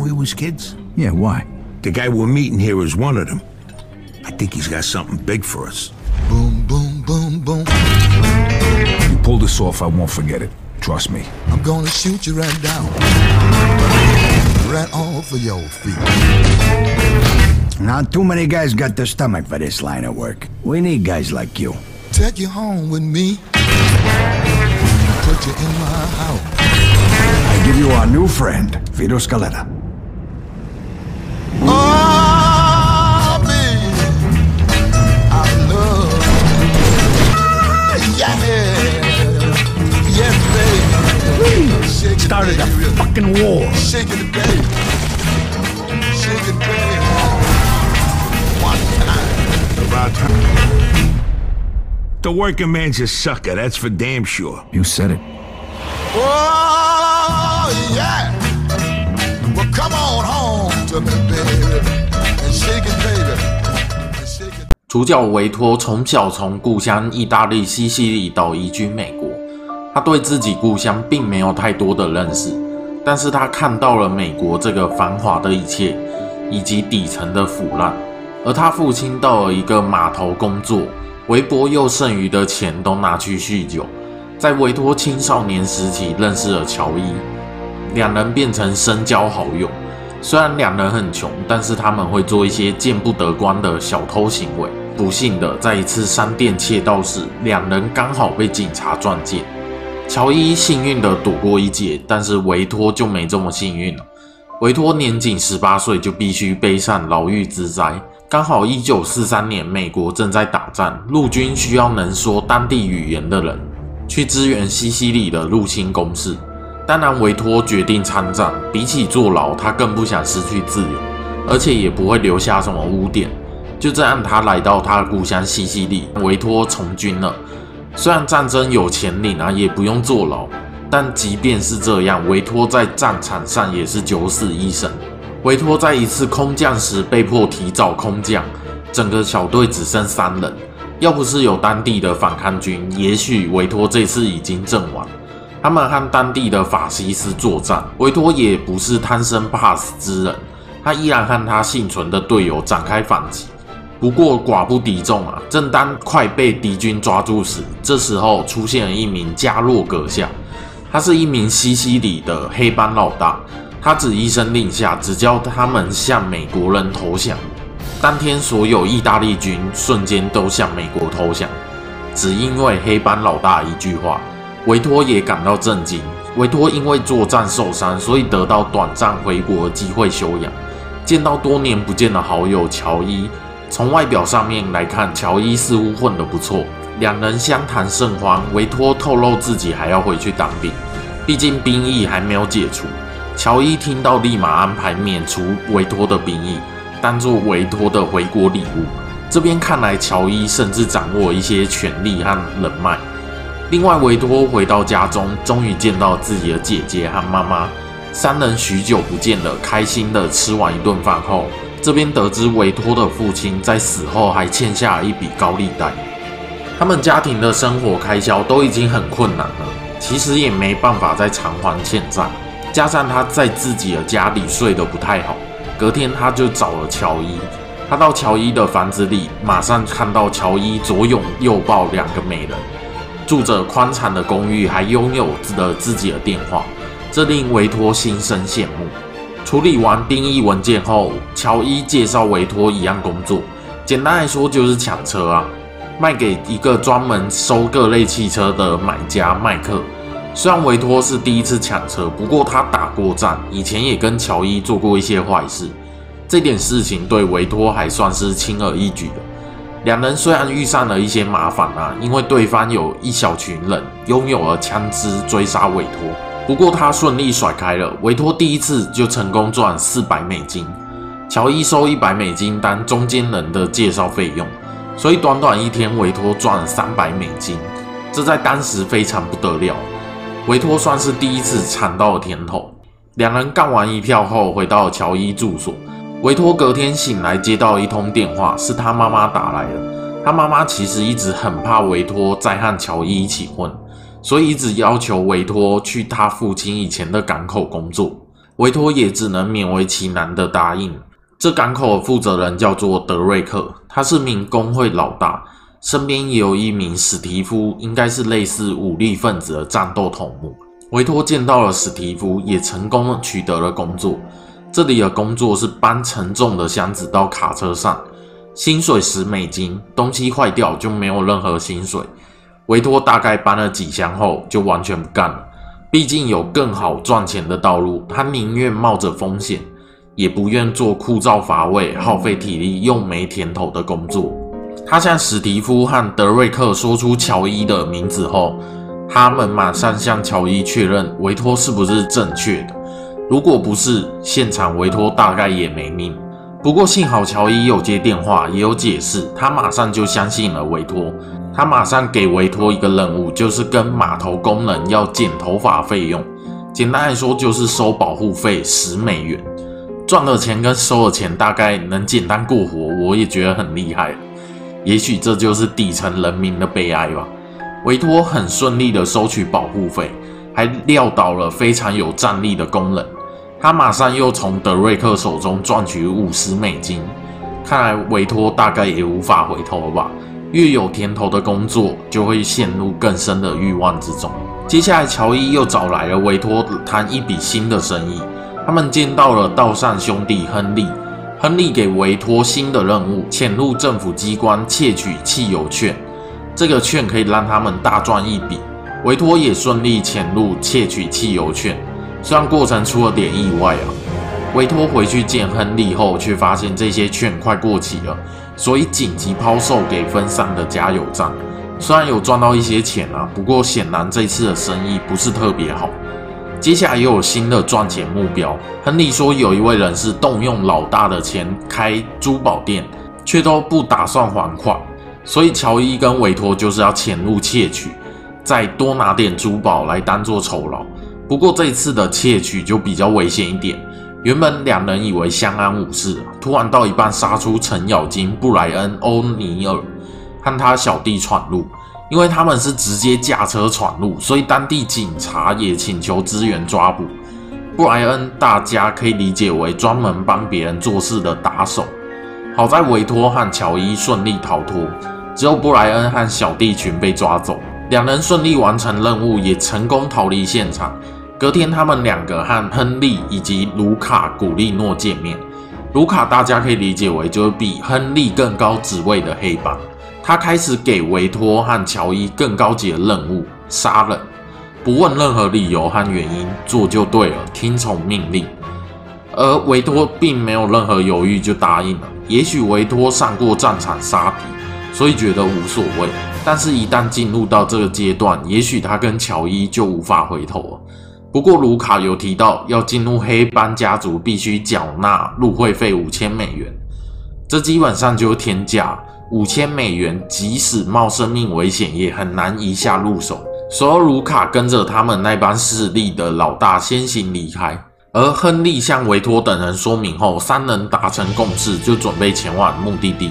when we was kids? Yeah, why? The guy we're meeting here is one of them. I think he's got something big for us. Boom, boom, boom, boom. You pull this off, I won't forget it. Trust me. I'm gonna shoot you right down. Right off of your feet. Not too many guys got the stomach for this line of work. We need guys like you. Take you home with me. Put you in my house. I give you our new friend, Vito Scaletta. Oh, baby. I love you. Yeah. Yes, baby. Shake it, Started a fucking war. Shake it, baby. Shake it, baby. One time. About time. The working man's a sucker, that's for damn sure. You said it. Oh, yeah. 主角维托从小从故乡意大利西西里岛移居美国，他对自己故乡并没有太多的认识，但是他看到了美国这个繁华的一切，以及底层的腐烂。而他父亲到了一个码头工作，微博又剩余的钱都拿去酗酒。在维托青少年时期认识了乔伊，两人变成深交好友。虽然两人很穷，但是他们会做一些见不得光的小偷行为。不幸的，在一次商店窃盗时，两人刚好被警察撞见。乔伊幸运的躲过一劫，但是维托就没这么幸运了。维托年仅十八岁就必须背上牢狱之灾。刚好一九四三年，美国正在打仗，陆军需要能说当地语言的人去支援西西里的入侵攻势。当然，维托决定参战。比起坐牢，他更不想失去自由，而且也不会留下什么污点。就这样，他来到他的故乡西西里，维托从军了。虽然战争有钱领啊，也不用坐牢，但即便是这样，维托在战场上也是九死一生。维托在一次空降时被迫提早空降，整个小队只剩三人。要不是有当地的反抗军，也许维托这次已经阵亡。他们和当地的法西斯作战，维托也不是贪生怕死之人，他依然和他幸存的队友展开反击。不过寡不敌众啊！正当快被敌军抓住时，这时候出现了一名加洛阁下，他是一名西西里的黑帮老大。他只一声令下，只叫他们向美国人投降。当天，所有意大利军瞬间都向美国投降，只因为黑帮老大一句话。维托也感到震惊。维托因为作战受伤，所以得到短暂回国的机会休养。见到多年不见的好友乔伊，从外表上面来看，乔伊似乎混得不错。两人相谈甚欢。维托透露自己还要回去当兵，毕竟兵役还没有解除。乔伊听到，立马安排免除维托的兵役，当做维托的回国礼物。这边看来，乔伊甚至掌握一些权力和人脉。另外，维托回到家中，终于见到自己的姐姐和妈妈，三人许久不见的，开心的吃完一顿饭后，这边得知维托的父亲在死后还欠下一笔高利贷，他们家庭的生活开销都已经很困难了，其实也没办法再偿还欠债，加上他在自己的家里睡得不太好，隔天他就找了乔伊，他到乔伊的房子里，马上看到乔伊左拥右抱两个美人。住着宽敞的公寓，还拥有了自己的电话，这令维托心生羡慕。处理完兵役文件后，乔伊介绍维托一样工作，简单来说就是抢车啊，卖给一个专门收各类汽车的买家麦克。虽然维托是第一次抢车，不过他打过仗，以前也跟乔伊做过一些坏事，这点事情对维托还算是轻而易举的。两人虽然遇上了一些麻烦啊，因为对方有一小群人拥有了枪支追杀委托，不过他顺利甩开了。委托第一次就成功赚四百美金，乔伊收一百美金当中间人的介绍费用，所以短短一天委托赚三百美金，这在当时非常不得了。委托算是第一次尝到了甜头。两人干完一票后，回到乔伊住所。维托隔天醒来，接到一通电话，是他妈妈打来的。他妈妈其实一直很怕维托再和乔伊一起混，所以一直要求维托去他父亲以前的港口工作。维托也只能勉为其难的答应。这港口的负责人叫做德瑞克，他是名工会老大，身边也有一名史蒂夫，应该是类似武力分子的战斗头目。维托见到了史蒂夫，也成功取得了工作。这里的工作是搬沉重的箱子到卡车上，薪水十美金，东西坏掉就没有任何薪水。维托大概搬了几箱后，就完全不干了。毕竟有更好赚钱的道路，他宁愿冒着风险，也不愿做枯燥乏味、耗费体力又没甜头的工作。他向史蒂夫和德瑞克说出乔伊的名字后。他们马上向乔伊确认维托是不是正确的，如果不是，现场委托大概也没命。不过幸好乔伊有接电话，也有解释，他马上就相信了维托。他马上给维托一个任务，就是跟码头工人要剪头发费用。简单来说，就是收保护费十美元。赚了钱跟收了钱大概能简单过活，我也觉得很厉害。也许这就是底层人民的悲哀吧。维托很顺利的收取保护费，还撂倒了非常有战力的工人。他马上又从德瑞克手中赚取五十美金。看来维托大概也无法回头了吧？越有甜头的工作，就会陷入更深的欲望之中。接下来，乔伊又找来了维托谈一笔新的生意。他们见到了道上兄弟亨利。亨利给维托新的任务：潜入政府机关窃取汽油券。这个券可以让他们大赚一笔，维托也顺利潜入窃取汽油券，虽然过程出了点意外啊。委托回去见亨利后，却发现这些券快过期了，所以紧急抛售给分散的加油站。虽然有赚到一些钱啊，不过显然这次的生意不是特别好。接下来又有新的赚钱目标。亨利说，有一位人士动用老大的钱开珠宝店，却都不打算还款。所以乔伊跟委托就是要潜入窃取，再多拿点珠宝来当做酬劳。不过这次的窃取就比较危险一点。原本两人以为相安无事，突然到一半杀出程咬金、布莱恩·欧尼尔和他小弟闯入。因为他们是直接驾车闯入，所以当地警察也请求支援抓捕。布莱恩大家可以理解为专门帮别人做事的打手。好在维托和乔伊顺利逃脱，只有布莱恩和小弟群被抓走。两人顺利完成任务，也成功逃离现场。隔天，他们两个和亨利以及卢卡古利诺见面。卢卡大家可以理解为就是比亨利更高职位的黑帮。他开始给维托和乔伊更高级的任务：杀人，不问任何理由和原因，做就对了，听从命令。而维托并没有任何犹豫就答应了。也许维托上过战场杀敌，所以觉得无所谓。但是，一旦进入到这个阶段，也许他跟乔伊就无法回头了。不过，卢卡有提到，要进入黑帮家族必须缴纳入会费五千美元，这基本上就是天价。五千美元，即使冒生命危险，也很难一下入手。所以，卢卡跟着他们那帮势力的老大先行离开。而亨利向维托等人说明后，三人达成共识，就准备前往目的地。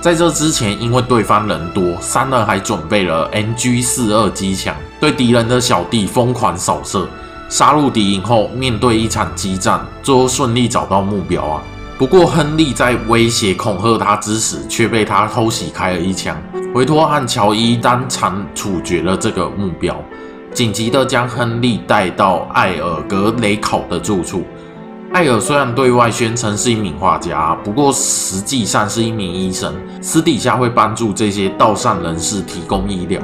在这之前，因为对方人多，三人还准备了 NG 四二机枪，对敌人的小弟疯狂扫射。杀入敌营后，面对一场激战，最后顺利找到目标啊！不过，亨利在威胁恐吓他之时，却被他偷袭开了一枪。维托和乔伊当场处决了这个目标。紧急地将亨利带到艾尔格雷考的住处。艾尔虽然对外宣称是一名画家，不过实际上是一名医生，私底下会帮助这些道上人士提供医疗。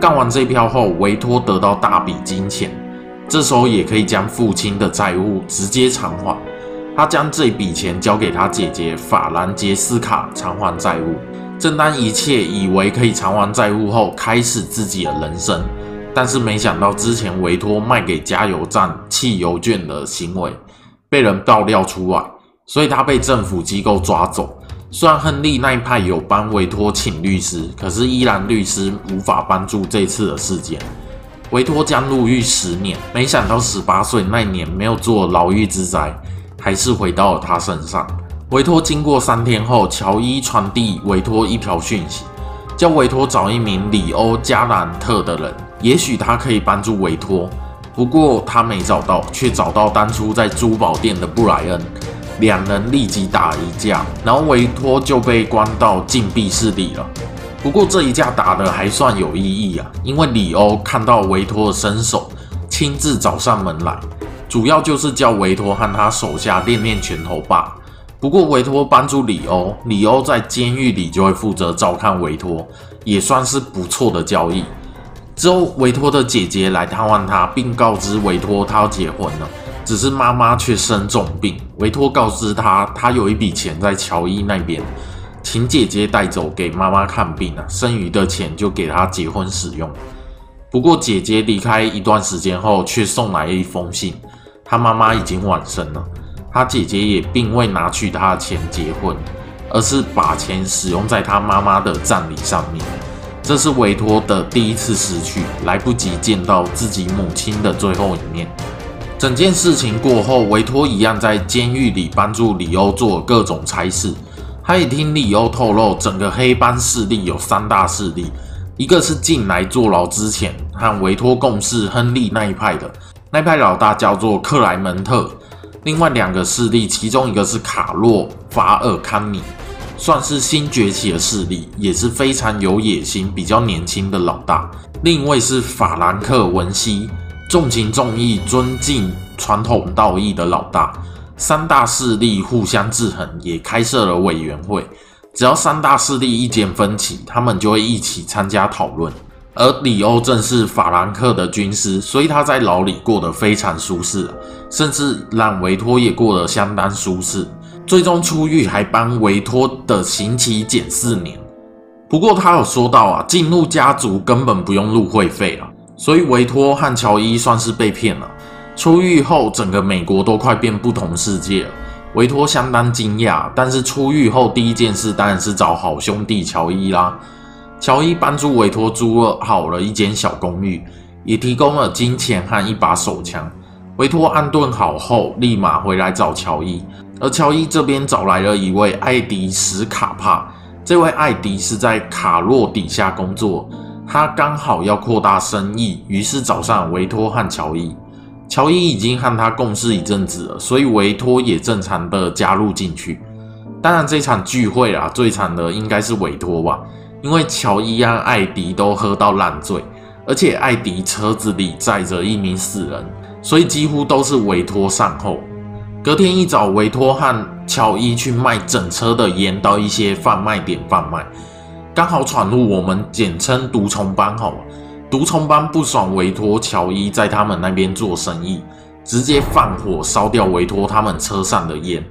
干完这票后，维托得到大笔金钱，这时候也可以将父亲的债务直接偿还。他将这笔钱交给他姐姐法兰杰斯卡偿还债务。正当一切以为可以偿还债务后，开始自己的人生。但是没想到，之前委托卖给加油站汽油券的行为被人爆料出来，所以他被政府机构抓走。虽然亨利那一派有帮委托请律师，可是依然律师无法帮助这次的事件。维托将入狱十年，没想到十八岁那年没有做牢狱之灾，还是回到了他身上。维托经过三天后，乔伊传递维托一条讯息，叫维托找一名里欧加兰特的人。也许他可以帮助维托，不过他没找到，却找到当初在珠宝店的布莱恩，两人立即打一架，然后维托就被关到禁闭室里了。不过这一架打得还算有意义啊，因为里欧看到维托的身手，亲自找上门来，主要就是叫维托和他手下练练拳头吧。不过维托帮助里欧，里欧在监狱里就会负责照看维托，也算是不错的交易。之后，维托的姐姐来探望他，并告知维托他要结婚了，只是妈妈却生重病。维托告知他，他有一笔钱在乔伊那边，请姐姐带走给妈妈看病啊，剩余的钱就给她结婚使用。不过姐姐离开一段时间后，却送来一封信，她妈妈已经往生了。她姐姐也并未拿取她的钱结婚，而是把钱使用在她妈妈的葬礼上面。这是维托的第一次失去，来不及见到自己母亲的最后一面。整件事情过后，维托一样在监狱里帮助里欧做各种差事。他也听里欧透露，整个黑帮势力有三大势力，一个是进来坐牢之前和维托共事亨利那一派的，那一派老大叫做克莱门特。另外两个势力，其中一个是卡洛法尔康尼。算是新崛起的势力，也是非常有野心、比较年轻的老大。另一位是法兰克文西，重情重义、尊敬传统道义的老大。三大势力互相制衡，也开设了委员会。只要三大势力意见分歧，他们就会一起参加讨论。而里欧正是法兰克的军师，所以他在牢里过得非常舒适，甚至让维托也过得相当舒适。最终出狱，还帮维托的刑期减四年。不过他有说到啊，进入家族根本不用入会费啊，所以维托和乔伊算是被骗了。出狱后，整个美国都快变不同世界了。维托相当惊讶，但是出狱后第一件事当然是找好兄弟乔伊啦。乔伊帮助维托租了好了一间小公寓，也提供了金钱和一把手枪。维托安顿好后，立马回来找乔伊。而乔伊这边找来了一位艾迪史卡帕，这位艾迪是在卡洛底下工作，他刚好要扩大生意，于是找上维托和乔伊。乔伊已经和他共事一阵子了，所以维托也正常的加入进去。当然，这场聚会啊，最惨的应该是维托吧，因为乔伊和艾迪都喝到烂醉，而且艾迪车子里载着一名死人，所以几乎都是维托善后。隔天一早，维托和乔伊去卖整车的烟到一些贩卖点贩卖，刚好闯入我们简称毒虫班。好，毒虫班不爽维托、乔伊在他们那边做生意，直接放火烧掉维托他们车上的烟，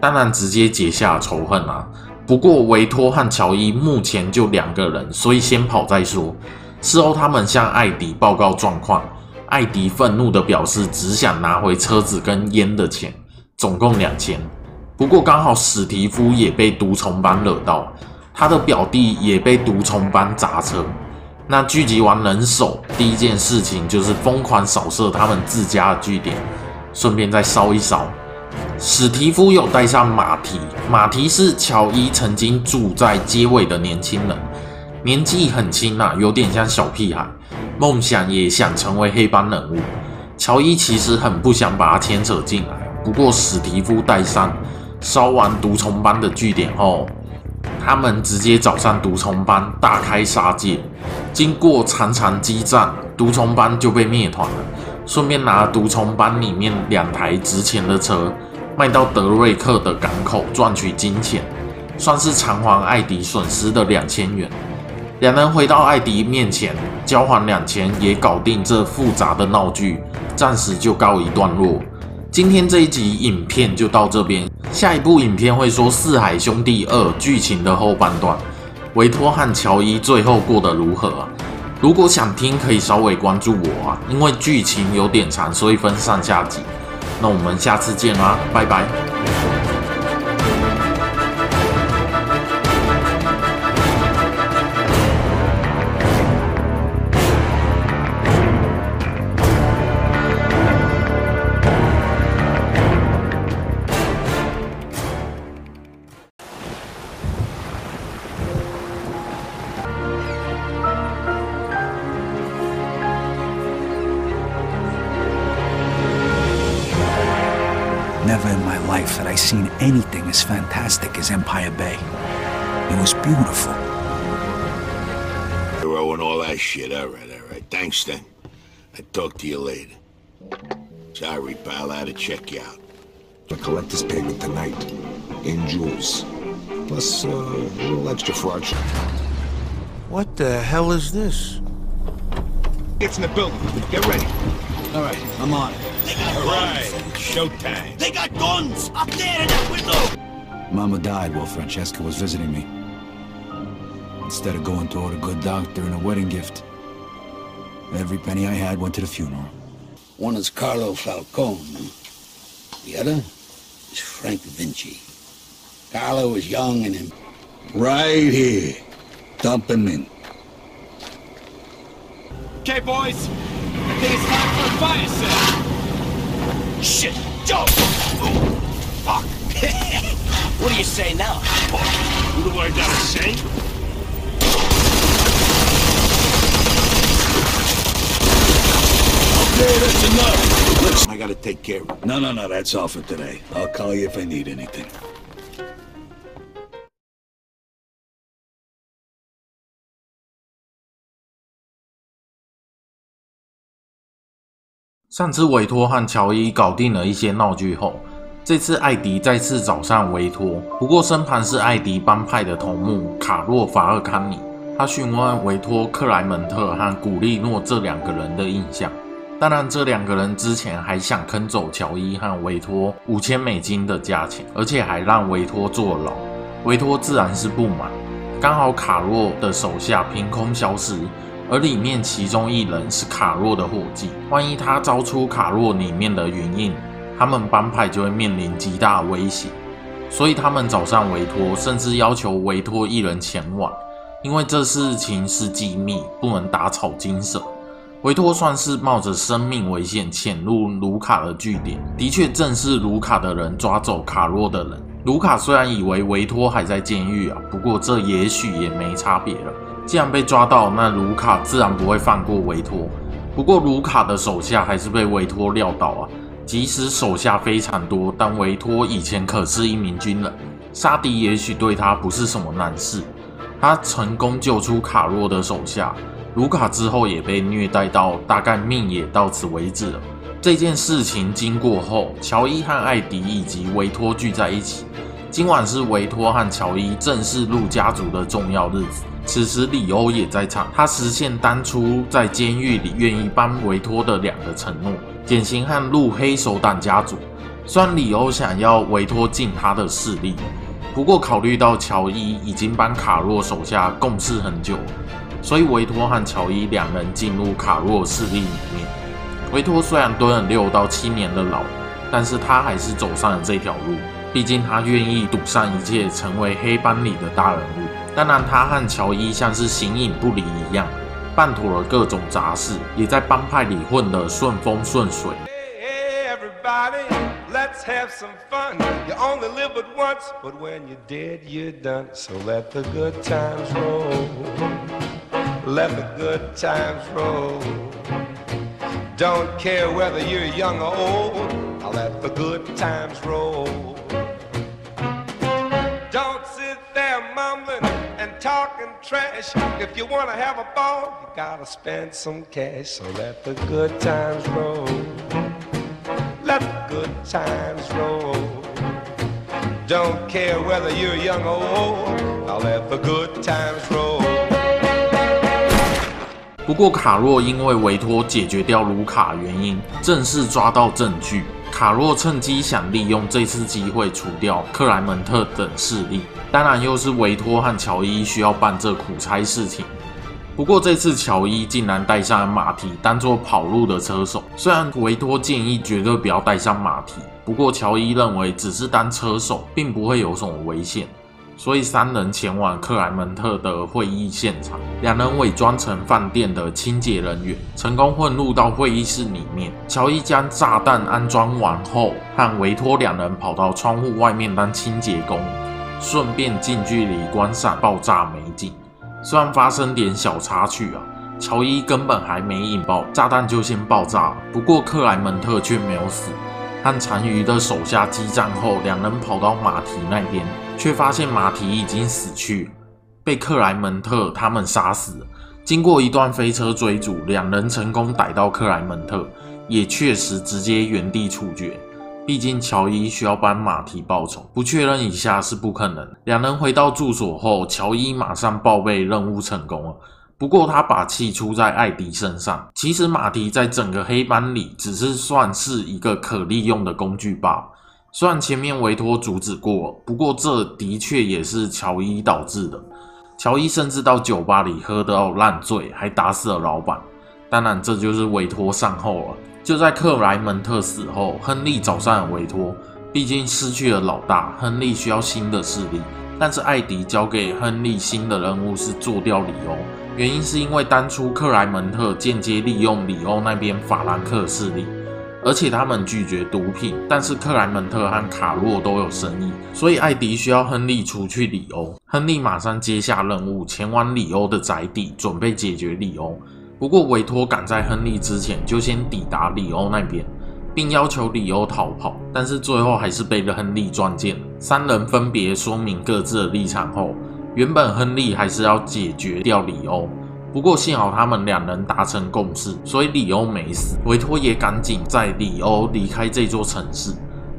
当然直接结下仇恨啊。不过维托和乔伊目前就两个人，所以先跑再说。事后他们向艾迪报告状况，艾迪愤怒的表示只想拿回车子跟烟的钱。总共两千，不过刚好史蒂夫也被毒虫班惹到，他的表弟也被毒虫班砸车。那聚集完人手，第一件事情就是疯狂扫射他们自家的据点，顺便再烧一烧。史提夫有带上马蹄，马蹄是乔伊曾经住在街尾的年轻人，年纪很轻啊，有点像小屁孩，梦想也想成为黑帮人物。乔伊其实很不想把他牵扯进来。不过史蒂夫带上烧完毒虫班的据点后，他们直接找上毒虫班，大开杀戒。经过长长激战，毒虫班就被灭团了。顺便拿毒虫班里面两台值钱的车卖到德瑞克的港口赚取金钱，算是偿还艾迪损失的两千元。两人回到艾迪面前交还两千，也搞定这复杂的闹剧，暂时就告一段落。今天这一集影片就到这边，下一部影片会说《四海兄弟二》剧情的后半段，维托和乔伊最后过得如何啊？如果想听，可以稍微关注我啊，因为剧情有点长，所以分上下集。那我们下次见啦，拜拜。Seen anything as fantastic as Empire Bay. It was beautiful. Hero and all that shit. All right, all right. Thanks, then. I'll talk to you later. Sorry, pal. I had to check you out. A collector's payment tonight. In jewels. Plus, uh, a little extra for our check. What the hell is this? It's in the building. Get ready. All right, I'm on it. All right, showtime. They got guns up there in that window! Mama died while Francesca was visiting me. Instead of going toward a good doctor and a wedding gift, every penny I had went to the funeral. One is Carlo Falcone. The other is Frank Vinci. Carlo was young and in Right here. Dump him in. Okay, boys. I think it's time for a fire sale. Shit! Joe! Fuck! what do you say now? What do I gotta say? Okay, that's enough. Listen, I gotta take care of it. No, no, no, that's all for today. I'll call you if I need anything. 上次维托和乔伊搞定了一些闹剧后，这次艾迪再次找上维托，不过身旁是艾迪帮派的头目卡洛·法尔康尼。他询问维托、克莱门特和古利诺这两个人的印象。当然，这两个人之前还想坑走乔伊和维托五千美金的价钱，而且还让维托坐牢。维托自然是不满。刚好卡洛的手下凭空消失，而里面其中一人是卡洛的伙计。万一他招出卡洛里面的原印，他们帮派就会面临极大威胁。所以他们找上维托，甚至要求维托一人前往，因为这事情是机密，不能打草惊蛇。维托算是冒着生命危险潜入卢卡的据点，的确正是卢卡的人抓走卡洛的人。卢卡虽然以为维托还在监狱啊，不过这也许也没差别了。既然被抓到，那卢卡自然不会放过维托。不过卢卡的手下还是被维托撂倒啊。即使手下非常多，但维托以前可是一名军人，杀敌也许对他不是什么难事。他成功救出卡洛的手下，卢卡之后也被虐待到，大概命也到此为止了。这件事情经过后，乔伊和艾迪以及维托聚在一起。今晚是维托和乔伊正式入家族的重要日子。此时里欧也在场，他实现当初在监狱里愿意帮维托的两个承诺：减刑和入黑手党家族。虽然里欧想要维托进他的势力，不过考虑到乔伊已经帮卡洛手下共事很久，所以维托和乔伊两人进入卡洛势力里面。维托虽然蹲了六到七年的牢，但是他还是走上了这条路。毕竟他愿意赌上一切，成为黑帮里的大人物。当然，他和乔伊像是形影不离一样，办妥了各种杂事，也在帮派里混得顺风顺水。Hey, everybody, let's have some fun. You only live once, but when you dead, you done. So let the good times roll. Let the good times roll. Don't care whether you're young or old. I'll let the good times roll. Trash. If you wanna have a ball, you gotta spend some cash. So let the good times roll. Let the good times roll. Don't care whether you're young or old. I'll let the good times roll. 不过卡洛因为委托解决掉卢卡原因，正式抓到证据。卡洛趁机想利用这次机会除掉克莱门特等势力，当然又是维托和乔伊需要办这苦差事情。不过这次乔伊竟然带上了马蹄，当做跑路的车手。虽然维托建议绝对不要带上马蹄，不过乔伊认为只是当车手，并不会有什么危险。所以三人前往克莱门特的会议现场，两人伪装成饭店的清洁人员，成功混入到会议室里面。乔伊将炸弹安装完后，和维托两人跑到窗户外面当清洁工，顺便近距离观赏爆炸美景。虽然发生点小插曲啊，乔伊根本还没引爆炸弹就先爆炸了，不过克莱门特却没有死。和残余的手下激战后，两人跑到马蹄那边，却发现马蹄已经死去，被克莱门特他们杀死。经过一段飞车追逐，两人成功逮到克莱门特，也确实直接原地处决。毕竟乔伊需要帮马蹄报仇，不确认一下是不可能。两人回到住所后，乔伊马上报备任务成功了。不过他把气出在艾迪身上。其实马蹄在整个黑帮里只是算是一个可利用的工具罢了。虽然前面维托阻止过，不过这的确也是乔伊导致的。乔伊甚至到酒吧里喝到烂醉，还打死了老板。当然，这就是委托善后了。就在克莱门特死后，亨利找上了委托。毕竟失去了老大，亨利需要新的势力。但是艾迪交给亨利新的任务是做掉里欧，原因是因为当初克莱门特间接利用里欧那边法兰克势力，而且他们拒绝毒品。但是克莱门特和卡洛都有生意，所以艾迪需要亨利除去里欧。亨利马上接下任务，前往里欧的宅邸，准备解决里欧。不过，委托赶在亨利之前就先抵达里欧那边，并要求里欧逃跑，但是最后还是被亨利撞见。三人分别说明各自的立场后，原本亨利还是要解决掉里欧，不过幸好他们两人达成共识，所以里欧没死。维托也赶紧在里欧离开这座城市，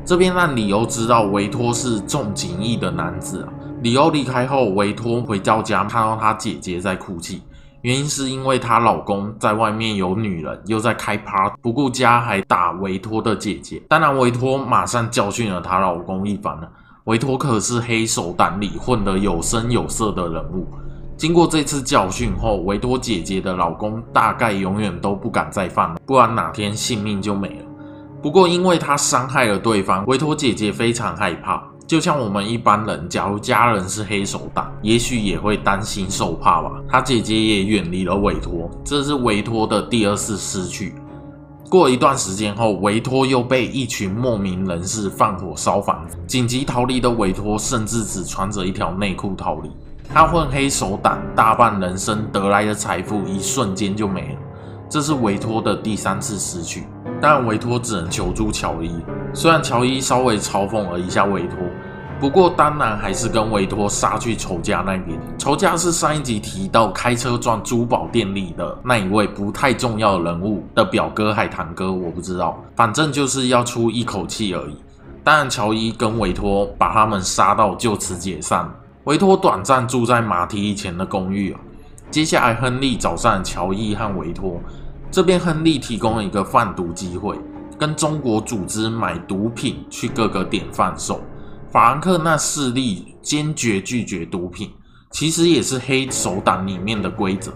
这边让里欧知道维托是重情义的男子啊。里欧离开后，维托回到家，看到他姐姐在哭泣。原因是因为她老公在外面有女人，又在开趴，不顾家还打维托的姐姐。当然，维托马上教训了她老公一番了。维托可是黑手党里混得有声有色的人物。经过这次教训后，维托姐姐的老公大概永远都不敢再犯了，不然哪天性命就没了。不过，因为他伤害了对方，维托姐姐非常害怕。就像我们一般人，假如家人是黑手党，也许也会担心受怕吧。他姐姐也远离了维托，这是维托的第二次失去。过一段时间后，维托又被一群莫名人士放火烧房子，紧急逃离的维托甚至只穿着一条内裤逃离。他混黑手党，大半人生得来的财富一瞬间就没了。这是委托的第三次失去，但委托只能求助乔伊。虽然乔伊稍微嘲讽了一下委托，不过当然还是跟委托杀去仇家那边。仇家是上一集提到开车撞珠宝店里的那一位不太重要的人物的表哥海棠哥，我不知道，反正就是要出一口气而已。当然，乔伊跟委托把他们杀到就此解散。委托短暂住在马蹄以前的公寓啊。接下来，亨利找上乔伊和维托。这边，亨利提供了一个贩毒机会，跟中国组织买毒品去各个点贩售。法兰克那势力坚决拒绝毒品，其实也是黑手党里面的规则。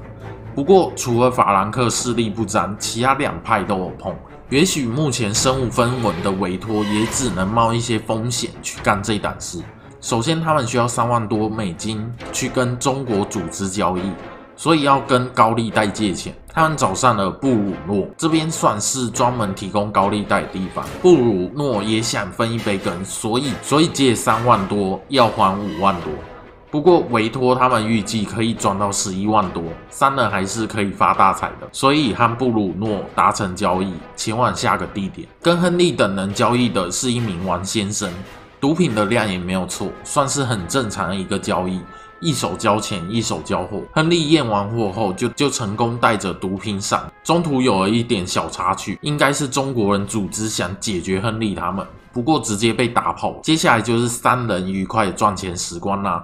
不过，除了法兰克势力不沾，其他两派都有碰。也许目前身无分文的维托，也只能冒一些风险去干这档事。首先，他们需要三万多美金去跟中国组织交易。所以要跟高利贷借钱，他们找上了布鲁诺，这边算是专门提供高利贷的地方。布鲁诺也想分一杯羹，所以所以借三万多，要还五万多。不过委托他们预计可以赚到十一万多，三人还是可以发大财的。所以和布鲁诺达成交易，前往下个地点。跟亨利等人交易的是一名王先生，毒品的量也没有错，算是很正常的一个交易。一手交钱，一手交货。亨利验完货后，就就成功带着毒品上。中途有了一点小插曲，应该是中国人组织想解决亨利他们，不过直接被打跑。接下来就是三人愉快赚钱时光啦。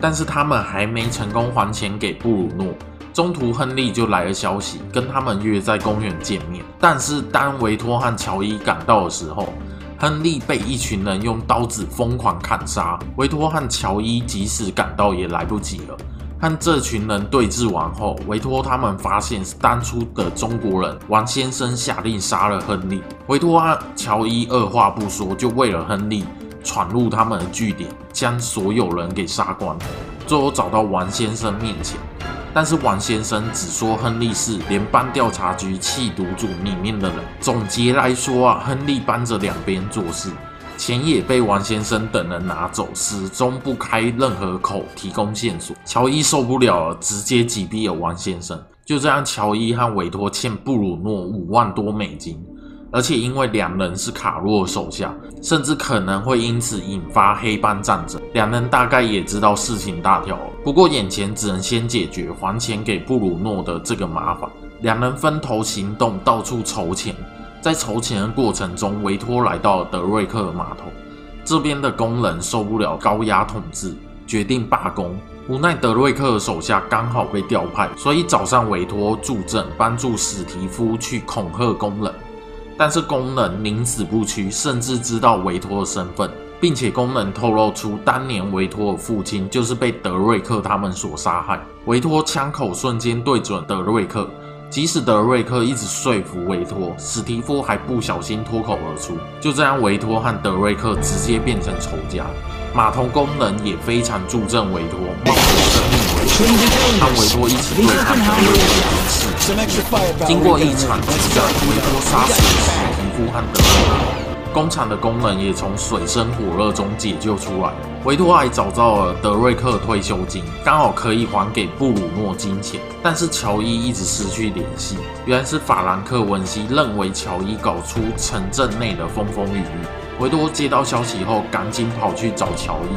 但是他们还没成功还钱给布鲁诺。中途，亨利就来了消息，跟他们约在公园见面。但是，当维托和乔伊赶到的时候，亨利被一群人用刀子疯狂砍杀。维托和乔伊即使赶到也来不及了。和这群人对峙完后，维托他们发现是当初的中国人王先生下令杀了亨利。维托和乔伊二话不说，就为了亨利闯入他们的据点，将所有人给杀光，最后找到王先生面前。但是王先生只说亨利是联邦调查局弃毒组里面的人。总结来说啊，亨利帮着两边做事，钱也被王先生等人拿走，始终不开任何口提供线索。乔伊受不了了，直接击毙了王先生。就这样，乔伊和委托欠布鲁诺五万多美金。而且因为两人是卡洛手下，甚至可能会因此引发黑帮战争。两人大概也知道事情大条，不过眼前只能先解决还钱给布鲁诺的这个麻烦。两人分头行动，到处筹钱。在筹钱的过程中，维托来到了德瑞克码头，这边的工人受不了高压统治，决定罢工。无奈德瑞克的手下刚好被调派，所以找上维托助阵，帮助史提夫去恐吓工人。但是工人宁死不屈，甚至知道维托的身份，并且工人透露出当年维托的父亲就是被德瑞克他们所杀害。维托枪口瞬间对准德瑞克，即使德瑞克一直说服维托，史蒂夫还不小心脱口而出。就这样，维托和德瑞克直接变成仇家。码头工人也非常助阵维托，着生命危险和维多一起对抗德瑞克的事。经过一场激战，维多杀死了史蒂夫和德瑞克，工厂的工人也从水深火热中解救出来。维多还找到了德瑞克退休金，刚好可以还给布鲁诺金钱。但是乔伊一直失去联系，原来是法兰克文西认为乔伊搞出城镇内的风风雨雨。维多接到消息后，赶紧跑去找乔伊，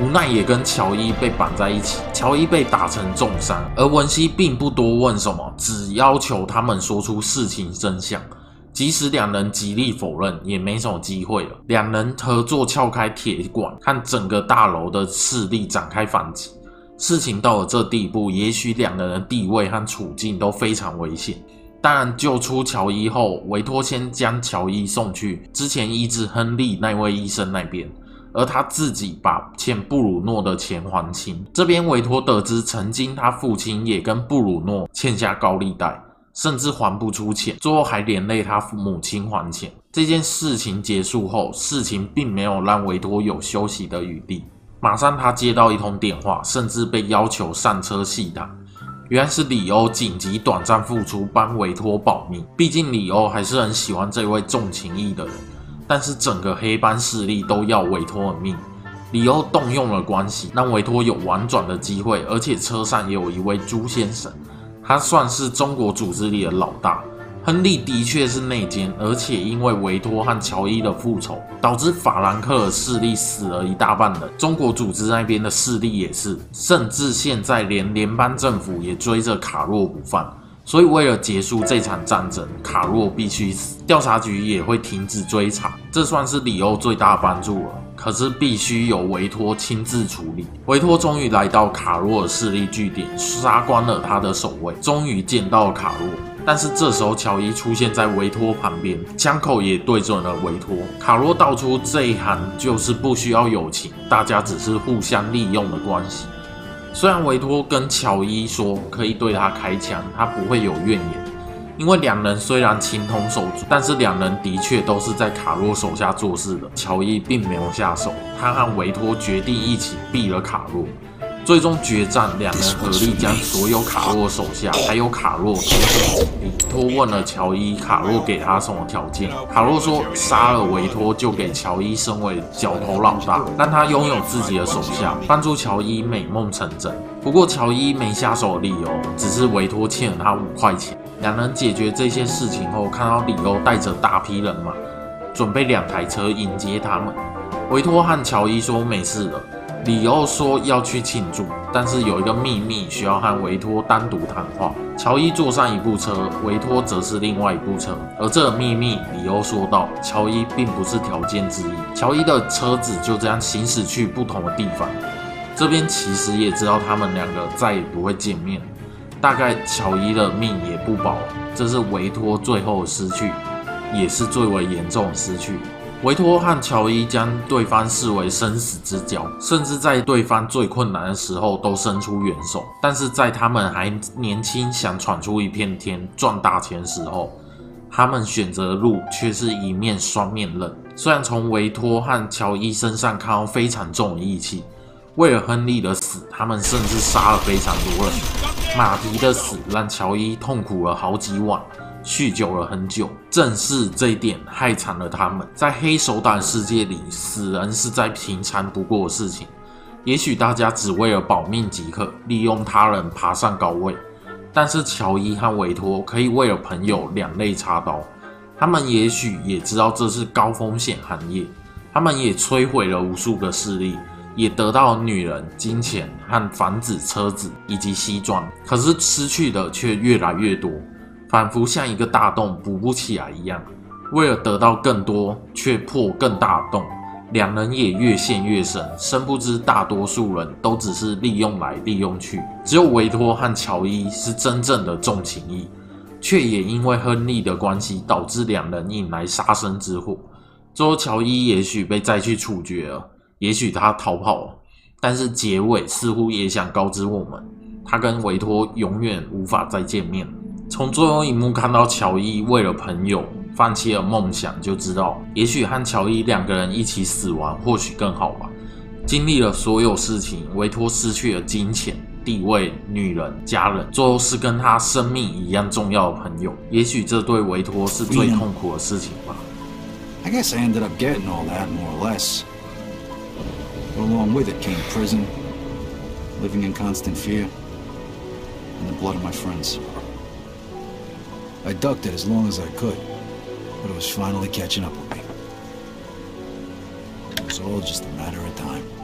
无奈也跟乔伊被绑在一起。乔伊被打成重伤，而文熙并不多问什么，只要求他们说出事情真相。即使两人极力否认，也没什么机会了。两人合作撬开铁管，看整个大楼的势力展开反击。事情到了这地步，也许两人的地位和处境都非常危险。但，救出乔伊后，维托先将乔伊送去之前医治亨利那位医生那边，而他自己把欠布鲁诺的钱还清。这边维托得知，曾经他父亲也跟布鲁诺欠下高利贷，甚至还不出钱，最后还连累他母亲还钱。这件事情结束后，事情并没有让维托有休息的余地，马上他接到一通电话，甚至被要求上车细谈。原来是里欧紧急短暂复出，帮维托保密。毕竟里欧还是很喜欢这位重情义的人，但是整个黑帮势力都要维托的命。里欧动用了关系，让维托有婉转的机会，而且车上也有一位朱先生，他算是中国组织里的老大。亨利的确是内奸，而且因为维托和乔伊的复仇，导致法兰克的势力死了一大半人。中国组织那边的势力也是，甚至现在连联邦政府也追着卡洛不放。所以为了结束这场战争，卡洛必须死，调查局也会停止追查。这算是里欧最大帮助了。可是必须由维托亲自处理。维托终于来到卡洛的势力据点，杀光了他的守卫，终于见到了卡洛。但是这时候，乔伊出现在维托旁边，枪口也对准了维托。卡洛道出这一行就是不需要友情，大家只是互相利用的关系。虽然维托跟乔伊说可以对他开枪，他不会有怨言，因为两人虽然情同手足，但是两人的确都是在卡洛手下做事的。乔伊并没有下手，他和维托决定一起毙了卡洛。最终决战，两人合力将所有卡洛手下还有卡洛。托问了乔伊，卡洛给他什么条件？卡洛说杀了维托就给乔伊升为角头老大，让他拥有自己的手下，帮助乔伊美梦成真。不过乔伊没下手的理由只是维托欠了他五块钱。两人解决这些事情后，看到里欧带着大批人马，准备两台车迎接他们。维托和乔伊说没事了。里欧说要去庆祝，但是有一个秘密需要和维托单独谈话。乔伊坐上一部车，维托则是另外一部车。而这秘密，里欧说道，乔伊并不是条件之一。乔伊的车子就这样行驶去不同的地方。这边其实也知道他们两个再也不会见面，大概乔伊的命也不保，这是维托最后失去，也是最为严重的失去。维托和乔伊将对方视为生死之交，甚至在对方最困难的时候都伸出援手。但是在他们还年轻，想闯出一片天、赚大钱时候，他们选择的路却是一面双面刃。虽然从维托和乔伊身上看到非常重的义气，为了亨利的死，他们甚至杀了非常多人。马迪的死让乔伊痛苦了好几晚。酗酒了很久，正是这一点害惨了他们。在黑手党世界里，死人是再平常不过的事情。也许大家只为了保命即可，利用他人爬上高位，但是乔伊和维托可以为了朋友两肋插刀。他们也许也知道这是高风险行业，他们也摧毁了无数个势力，也得到女人、金钱和房子、车子以及西装，可是失去的却越来越多。仿佛像一个大洞补不起来一样，为了得到更多，却破更大的洞，两人也越陷越深。深不知大多数人都只是利用来利用去，只有维托和乔伊是真正的重情义，却也因为亨利的关系，导致两人引来杀身之祸。最后，乔伊也许被再去处决了，也许他逃跑了，但是结尾似乎也想告知我们，他跟维托永远无法再见面。从最后一幕看到乔伊为了朋友放弃了梦想，就知道也许和乔伊两个人一起死亡或许更好吧。经历了所有事情，维托失去了金钱、地位、女人、家人，最后是跟他生命一样重要的朋友。也许这对维托是最痛苦的事情吧。I guess I ended up getting all that more or less. But along with it came prison, living in constant fear, and the blood of my friends. I ducked it as long as I could, but it was finally catching up with me. It was all just a matter of time.